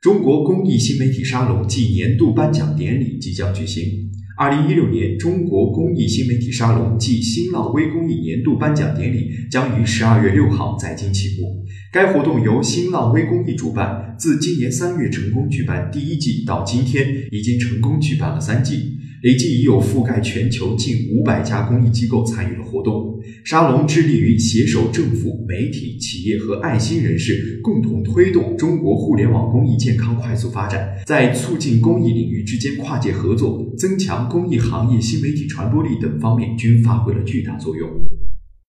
中国公益新媒体沙龙暨年度颁奖典礼即将举行。二零一六年中国公益新媒体沙龙暨新浪微公益年度颁奖典礼将于十二月六号在京启幕。该活动由新浪微公益主办，自今年三月成功举办第一季到今天，已经成功举办了三季。累计已有覆盖全球近五百家公益机构参与了活动。沙龙致力于携手政府、媒体、企业和爱心人士，共同推动中国互联网公益健康快速发展，在促进公益领域之间跨界合作、增强公益行业新媒体传播力等方面均发挥了巨大作用。